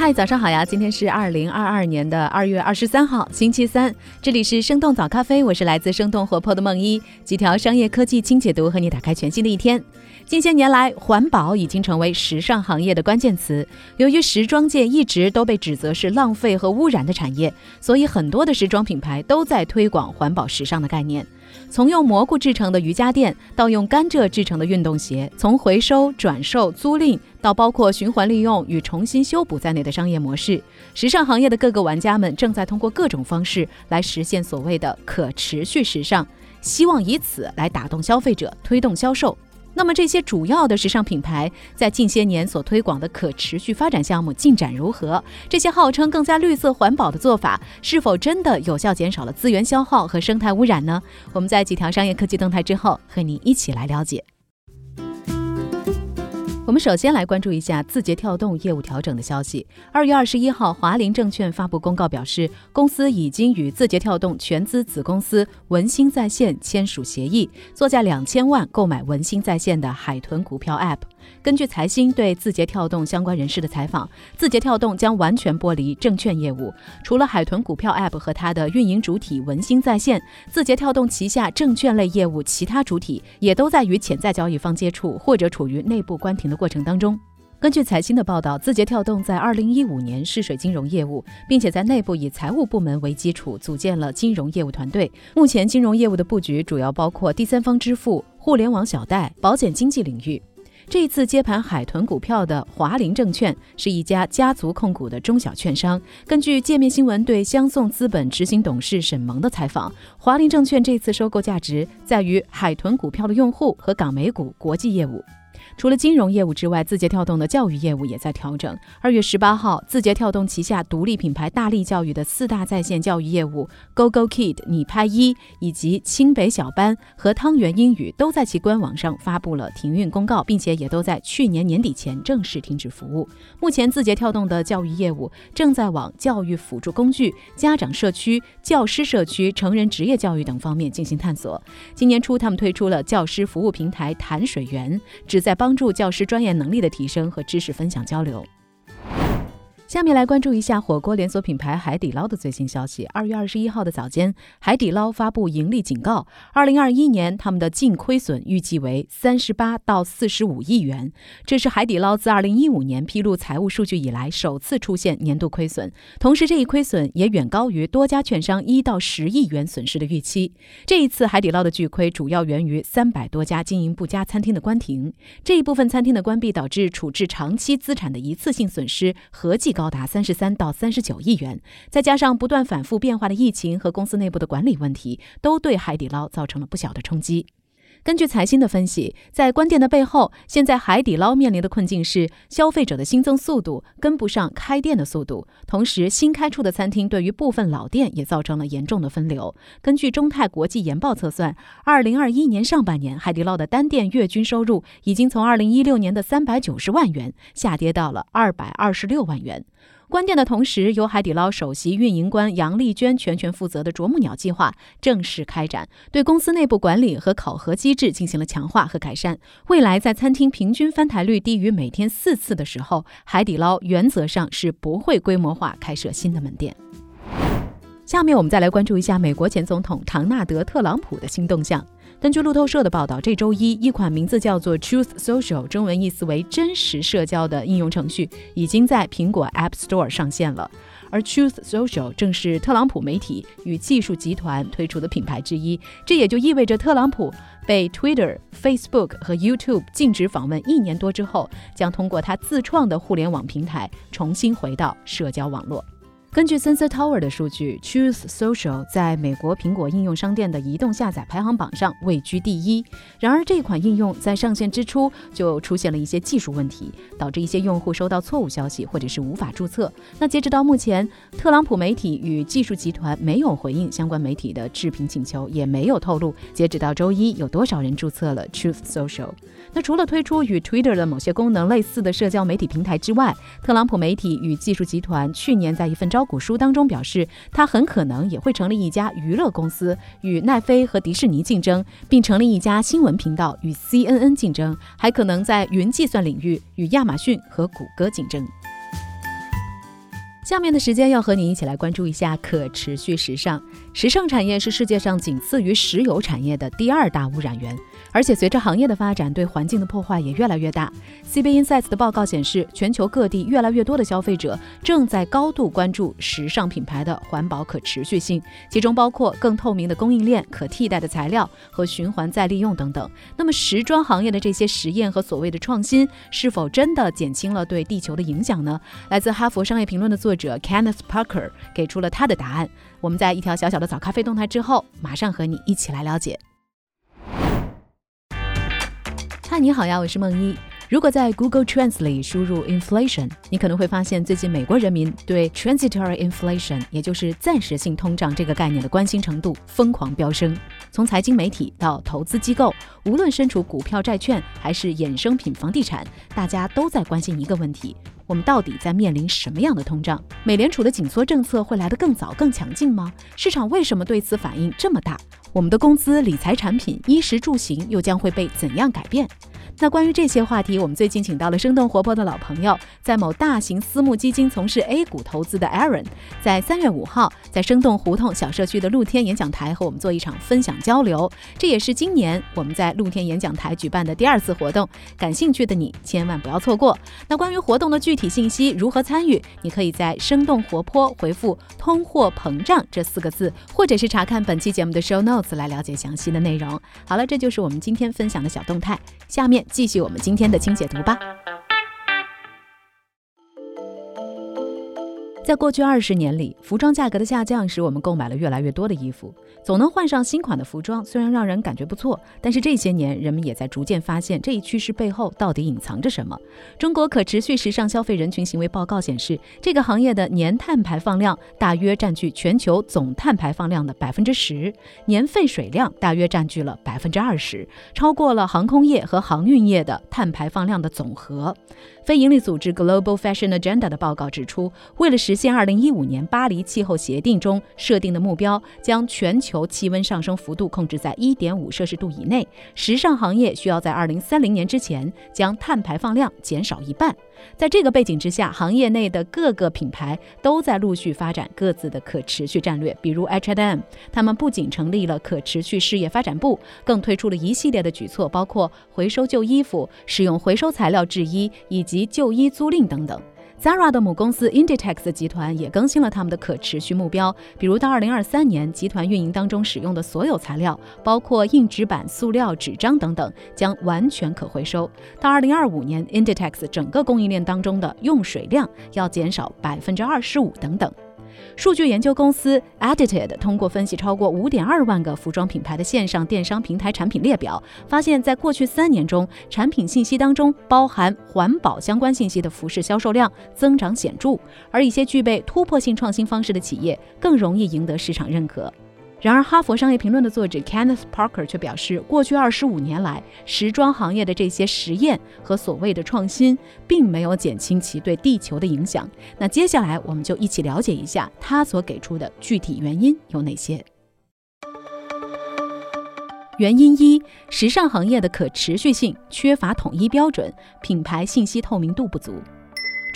嗨，早上好呀！今天是二零二二年的二月二十三号，星期三。这里是生动早咖啡，我是来自生动活泼的梦一，几条商业科技轻解读，和你打开全新的一天。近些年来，环保已经成为时尚行业的关键词。由于时装界一直都被指责是浪费和污染的产业，所以很多的时装品牌都在推广环保时尚的概念。从用蘑菇制成的瑜伽垫，到用甘蔗制成的运动鞋；从回收、转售、租赁，到包括循环利用与重新修补在内的商业模式，时尚行业的各个玩家们正在通过各种方式来实现所谓的可持续时尚，希望以此来打动消费者，推动销售。那么这些主要的时尚品牌在近些年所推广的可持续发展项目进展如何？这些号称更加绿色环保的做法，是否真的有效减少了资源消耗和生态污染呢？我们在几条商业科技动态之后，和您一起来了解。我们首先来关注一下字节跳动业务调整的消息。二月二十一号，华林证券发布公告表示，公司已经与字节跳动全资子公司文心在线签署协议，作价两千万购买文心在线的海豚股票 App。根据财新对字节跳动相关人士的采访，字节跳动将完全剥离证券业务，除了海豚股票 App 和它的运营主体文心在线，字节跳动旗下证券类业务其他主体也都在与潜在交易方接触或者处于内部关停的过程当中。根据财新的报道，字节跳动在2015年试水金融业务，并且在内部以财务部门为基础组建了金融业务团队。目前金融业务的布局主要包括第三方支付、互联网小贷、保险经纪领域。这一次接盘海豚股票的华林证券是一家家族控股的中小券商。根据界面新闻对相送资本执行董事沈萌的采访，华林证券这次收购价值在于海豚股票的用户和港美股国际业务。除了金融业务之外，字节跳动的教育业务也在调整。二月十八号，字节跳动旗下独立品牌大力教育的四大在线教育业务 GoGoKid、你拍一以及清北小班和汤圆英语都在其官网上发布了停运公告，并且也都在去年年底前正式停止服务。目前，字节跳动的教育业务正在往教育辅助工具、家长社区、教师社区、成人职业教育等方面进行探索。今年初，他们推出了教师服务平台潭水源，旨在帮。助教师专业能力的提升和知识分享交流。下面来关注一下火锅连锁品牌海底捞的最新消息。二月二十一号的早间，海底捞发布盈利警告，二零二一年他们的净亏损预计为三十八到四十五亿元，这是海底捞自二零一五年披露财务数据以来首次出现年度亏损。同时，这一亏损也远高于多家券商一到十亿元损失的预期。这一次海底捞的巨亏主要源于三百多家经营不佳餐厅的关停，这一部分餐厅的关闭导致处置长期资产的一次性损失合计。高达三十三到三十九亿元，再加上不断反复变化的疫情和公司内部的管理问题，都对海底捞造成了不小的冲击。根据财新的分析，在关店的背后，现在海底捞面临的困境是消费者的新增速度跟不上开店的速度，同时新开出的餐厅对于部分老店也造成了严重的分流。根据中泰国际研报测算，二零二一年上半年海底捞的单店月均收入已经从二零一六年的三百九十万元下跌到了二百二十六万元。关店的同时，由海底捞首席运营官杨丽娟全权负责的“啄木鸟计划”正式开展，对公司内部管理和考核机制进行了强化和改善。未来在餐厅平均翻台率低于每天四次的时候，海底捞原则上是不会规模化开设新的门店。下面我们再来关注一下美国前总统唐纳德·特朗普的新动向。根据路透社的报道，这周一，一款名字叫做 Truth Social（ 中文意思为真实社交）的应用程序已经在苹果 App Store 上线了。而 Truth Social 正是特朗普媒体与技术集团推出的品牌之一，这也就意味着特朗普被 Twitter、Facebook 和 YouTube 禁止访问一年多之后，将通过他自创的互联网平台重新回到社交网络。根据 Sensor Tower 的数据，Truth Social 在美国苹果应用商店的移动下载排行榜上位居第一。然而，这款应用在上线之初就出现了一些技术问题，导致一些用户收到错误消息或者是无法注册。那截止到目前，特朗普媒体与技术集团没有回应相关媒体的置评请求，也没有透露截止到周一有多少人注册了 Truth Social。那除了推出与 Twitter 的某些功能类似的社交媒体平台之外，特朗普媒体与技术集团去年在一份招招股书当中表示，他很可能也会成立一家娱乐公司，与奈飞和迪士尼竞争，并成立一家新闻频道与 CNN 竞争，还可能在云计算领域与亚马逊和谷歌竞争。下面的时间要和你一起来关注一下可持续时尚。时尚产业是世界上仅次于石油产业的第二大污染源。而且随着行业的发展，对环境的破坏也越来越大。CB Insights 的报告显示，全球各地越来越多的消费者正在高度关注时尚品牌的环保可持续性，其中包括更透明的供应链、可替代的材料和循环再利用等等。那么，时装行业的这些实验和所谓的创新，是否真的减轻了对地球的影响呢？来自哈佛商业评论的作者 Kenneth Parker 给出了他的答案。我们在一条小小的早咖啡动态之后，马上和你一起来了解。嗨，你好呀，我是梦一。如果在 Google Trends 里输入 inflation，你可能会发现最近美国人民对 transitory inflation，也就是暂时性通胀这个概念的关心程度疯狂飙升。从财经媒体到投资机构，无论身处股票、债券还是衍生品、房地产，大家都在关心一个问题：我们到底在面临什么样的通胀？美联储的紧缩政策会来得更早、更强劲吗？市场为什么对此反应这么大？我们的工资、理财产品、衣食住行又将会被怎样改变？那关于这些话题，我们最近请到了生动活泼的老朋友，在某大型私募基金从事 A 股投资的 Aaron，在三月五号在生动胡同小社区的露天演讲台和我们做一场分享交流。这也是今年我们在露天演讲台举办的第二次活动，感兴趣的你千万不要错过。那关于活动的具体信息，如何参与，你可以在生动活泼回复“通货膨胀”这四个字，或者是查看本期节目的 show notes 来了解详细的内容。好了，这就是我们今天分享的小动态，下面。继续我们今天的清解读吧。在过去二十年里，服装价格的下降使我们购买了越来越多的衣服，总能换上新款的服装，虽然让人感觉不错，但是这些年人们也在逐渐发现这一趋势背后到底隐藏着什么。中国可持续时尚消费人群行为报告显示，这个行业的年碳排放量大约占据全球总碳排放量的百分之十，年废水量大约占据了百分之二十，超过了航空业和航运业的碳排放量的总和。非营利组织 Global Fashion Agenda 的报告指出，为了实现2015年巴黎气候协定中设定的目标，将全球气温上升幅度控制在1.5摄氏度以内，时尚行业需要在2030年之前将碳排放量减少一半。在这个背景之下，行业内的各个品牌都在陆续发展各自的可持续战略。比如 H&M，他们不仅成立了可持续事业发展部，更推出了一系列的举措，包括回收旧衣服、使用回收材料制衣以及旧衣租赁等等。Zara 的母公司 Inditex 集团也更新了他们的可持续目标，比如到二零二三年，集团运营当中使用的所有材料，包括硬纸板、塑料、纸张等等，将完全可回收。到二零二五年，Inditex 整个供应链当中的用水量要减少百分之二十五等等。数据研究公司 Edited 通过分析超过五点二万个服装品牌的线上电商平台产品列表，发现，在过去三年中，产品信息当中包含环保相关信息的服饰销售量增长显著，而一些具备突破性创新方式的企业更容易赢得市场认可。然而，《哈佛商业评论》的作者 Kenneth Parker 却表示，过去二十五年来，时装行业的这些实验和所谓的创新，并没有减轻其对地球的影响。那接下来，我们就一起了解一下他所给出的具体原因有哪些。原因一：时尚行业的可持续性缺乏统一标准，品牌信息透明度不足。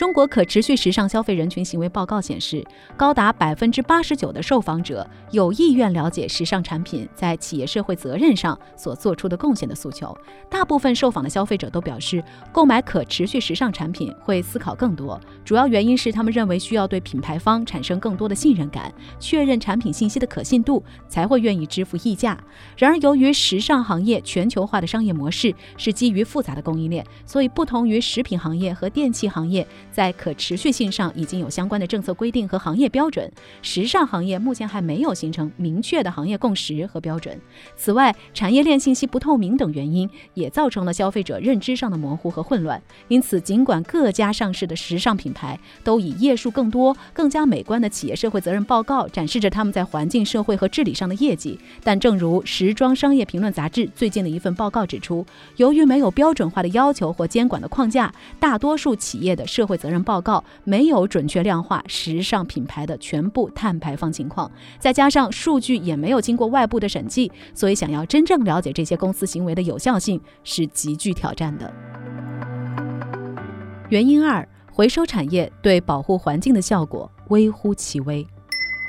中国可持续时尚消费人群行为报告显示，高达百分之八十九的受访者有意愿了解时尚产品在企业社会责任上所做出的贡献的诉求。大部分受访的消费者都表示，购买可持续时尚产品会思考更多，主要原因是他们认为需要对品牌方产生更多的信任感，确认产品信息的可信度，才会愿意支付溢价。然而，由于时尚行业全球化的商业模式是基于复杂的供应链，所以不同于食品行业和电器行业。在可持续性上已经有相关的政策规定和行业标准，时尚行业目前还没有形成明确的行业共识和标准。此外，产业链信息不透明等原因，也造成了消费者认知上的模糊和混乱。因此，尽管各家上市的时尚品牌都以页数更多、更加美观的企业社会责任报告展示着他们在环境、社会和治理上的业绩，但正如《时装商业评论》杂志最近的一份报告指出，由于没有标准化的要求或监管的框架，大多数企业的社会责任报告没有准确量化时尚品牌的全部碳排放情况，再加上数据也没有经过外部的审计，所以想要真正了解这些公司行为的有效性是极具挑战的。原因二：回收产业对保护环境的效果微乎其微。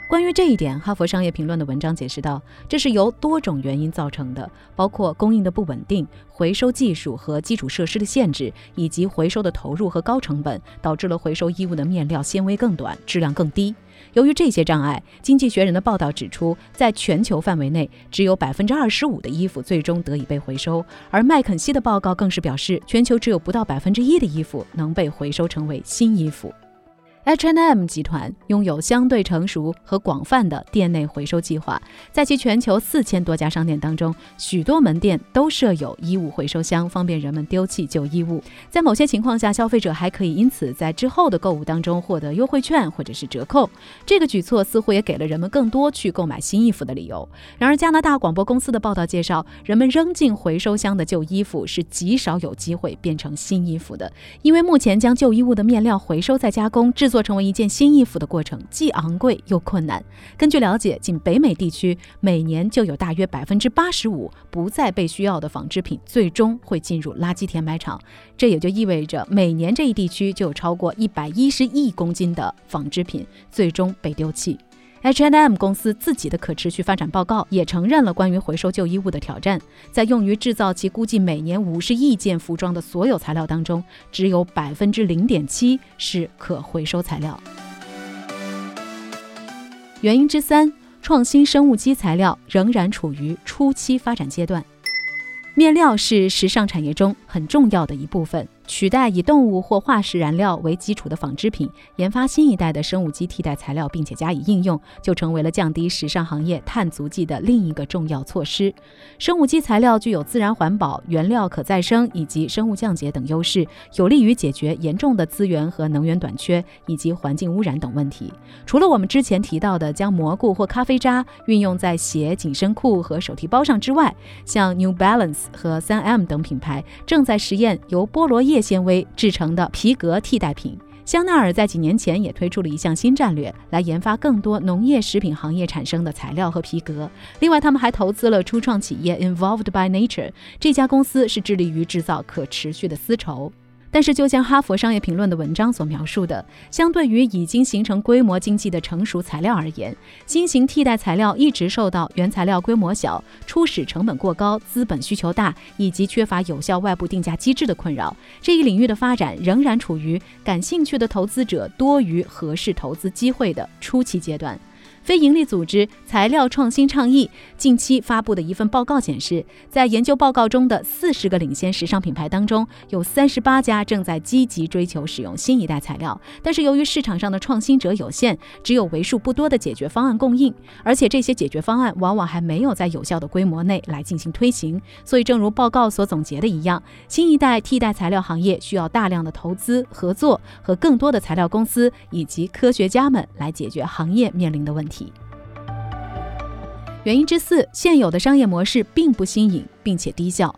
关于这一点，《哈佛商业评论》的文章解释道，这是由多种原因造成的，包括供应的不稳定、回收技术和基础设施的限制，以及回收的投入和高成本，导致了回收衣物的面料纤维更短、质量更低。由于这些障碍，《经济学人》的报道指出，在全球范围内，只有百分之二十五的衣服最终得以被回收，而麦肯锡的报告更是表示，全球只有不到百分之一的衣服能被回收成为新衣服。H&M 集团拥有相对成熟和广泛的店内回收计划，在其全球四千多家商店当中，许多门店都设有衣物回收箱，方便人们丢弃旧衣物。在某些情况下，消费者还可以因此在之后的购物当中获得优惠券或者是折扣。这个举措似乎也给了人们更多去购买新衣服的理由。然而，加拿大广播公司的报道介绍，人们扔进回收箱的旧衣服是极少有机会变成新衣服的，因为目前将旧衣物的面料回收再加工制作。做成为一件新衣服的过程既昂贵又困难。根据了解，仅北美地区每年就有大约百分之八十五不再被需要的纺织品最终会进入垃圾填埋场。这也就意味着每年这一地区就有超过一百一十亿公斤的纺织品最终被丢弃。H&M 公司自己的可持续发展报告也承认了关于回收旧衣物的挑战。在用于制造其估计每年五十亿件服装的所有材料当中，只有百分之零点七是可回收材料。原因之三，创新生物基材料仍然处于初期发展阶段。面料是时尚产业中很重要的一部分。取代以动物或化石燃料为基础的纺织品，研发新一代的生物基替代材料，并且加以应用，就成为了降低时尚行业碳足迹的另一个重要措施。生物基材料具有自然环保、原料可再生以及生物降解等优势，有利于解决严重的资源和能源短缺以及环境污染等问题。除了我们之前提到的将蘑菇或咖啡渣运用在鞋、紧身裤和手提包上之外，像 New Balance 和 3M 等品牌正在实验由菠萝叶。叶纤维制成的皮革替代品。香奈儿在几年前也推出了一项新战略，来研发更多农业食品行业产生的材料和皮革。另外，他们还投资了初创企业 Involved by Nature，这家公司是致力于制造可持续的丝绸。但是，就像《哈佛商业评论》的文章所描述的，相对于已经形成规模经济的成熟材料而言，新型替代材料一直受到原材料规模小、初始成本过高、资本需求大以及缺乏有效外部定价机制的困扰。这一领域的发展仍然处于感兴趣的投资者多于合适投资机会的初期阶段。非营利组织材料创新倡议近期发布的一份报告显示，在研究报告中的四十个领先时尚品牌当中，有三十八家正在积极追求使用新一代材料。但是由于市场上的创新者有限，只有为数不多的解决方案供应，而且这些解决方案往往还没有在有效的规模内来进行推行。所以，正如报告所总结的一样，新一代替代材料行业需要大量的投资、合作和更多的材料公司以及科学家们来解决行业面临的问题。原因之四，现有的商业模式并不新颖，并且低效。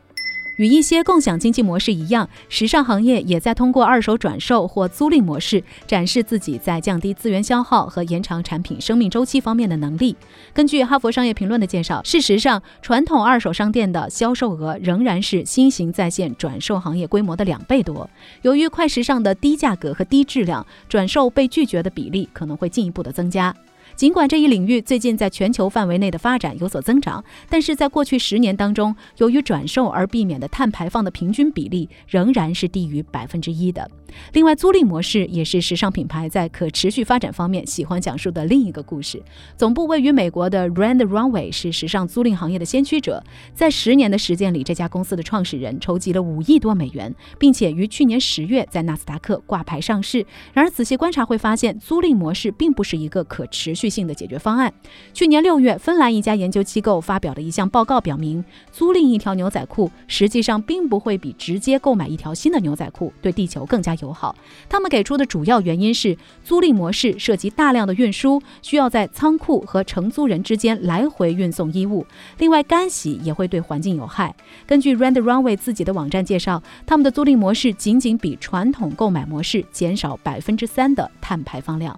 与一些共享经济模式一样，时尚行业也在通过二手转售或租赁模式展示自己在降低资源消耗和延长产品生命周期方面的能力。根据《哈佛商业评论》的介绍，事实上，传统二手商店的销售额仍然是新型在线转售行业规模的两倍多。由于快时尚的低价格和低质量，转售被拒绝的比例可能会进一步的增加。尽管这一领域最近在全球范围内的发展有所增长，但是在过去十年当中，由于转售而避免的碳排放的平均比例仍然是低于百分之一的。另外，租赁模式也是时尚品牌在可持续发展方面喜欢讲述的另一个故事。总部位于美国的 Rand Runway 是时尚租赁行业的先驱者，在十年的时间里，这家公司的创始人筹集了五亿多美元，并且于去年十月在纳斯达克挂牌上市。然而，仔细观察会发现，租赁模式并不是一个可持续性的解决方案。去年六月，芬兰一家研究机构发表的一项报告表明，租赁一条牛仔裤实际上并不会比直接购买一条新的牛仔裤对地球更加友好。他们给出的主要原因是，租赁模式涉及大量的运输，需要在仓库和承租人之间来回运送衣物。另外，干洗也会对环境有害。根据 Rand Runway 自己的网站介绍，他们的租赁模式仅仅比传统购买模式减少百分之三的碳排放量。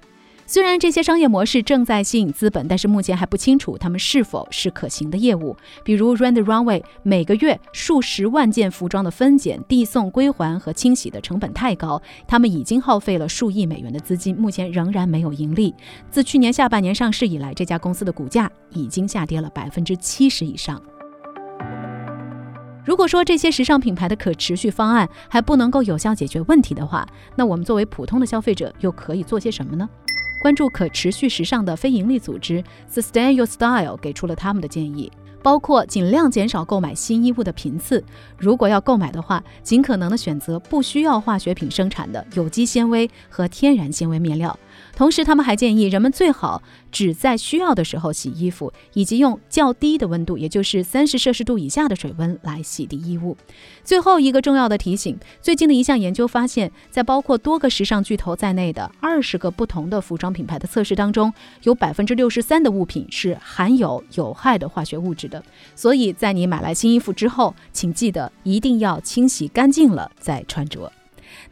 虽然这些商业模式正在吸引资本，但是目前还不清楚他们是否是可行的业务。比如 Rand Runway 每个月数十万件服装的分拣、递送、归还和清洗的成本太高，他们已经耗费了数亿美元的资金，目前仍然没有盈利。自去年下半年上市以来，这家公司的股价已经下跌了百分之七十以上。如果说这些时尚品牌的可持续方案还不能够有效解决问题的话，那我们作为普通的消费者又可以做些什么呢？关注可持续时尚的非营利组织 Sustain Your Style 给出了他们的建议，包括尽量减少购买新衣物的频次，如果要购买的话，尽可能的选择不需要化学品生产的有机纤维和天然纤维面料。同时，他们还建议人们最好只在需要的时候洗衣服，以及用较低的温度，也就是三十摄氏度以下的水温来洗涤衣物。最后一个重要的提醒：最近的一项研究发现，在包括多个时尚巨头在内的二十个不同的服装品牌的测试当中，有百分之六十三的物品是含有有害的化学物质的。所以在你买来新衣服之后，请记得一定要清洗干净了再穿着。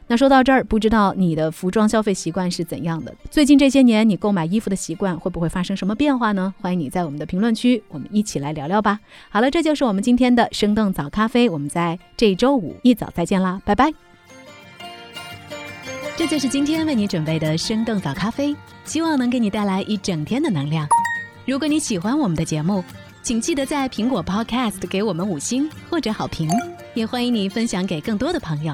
那说到这儿，不知道你的服装消费习惯是怎样的？最近这些年，你购买衣服的习惯会不会发生什么变化呢？欢迎你在我们的评论区，我们一起来聊聊吧。好了，这就是我们今天的生动早咖啡，我们在这周五一早再见啦，拜拜。这就是今天为你准备的生动早咖啡，希望能给你带来一整天的能量。如果你喜欢我们的节目，请记得在苹果 Podcast 给我们五星或者好评，也欢迎你分享给更多的朋友。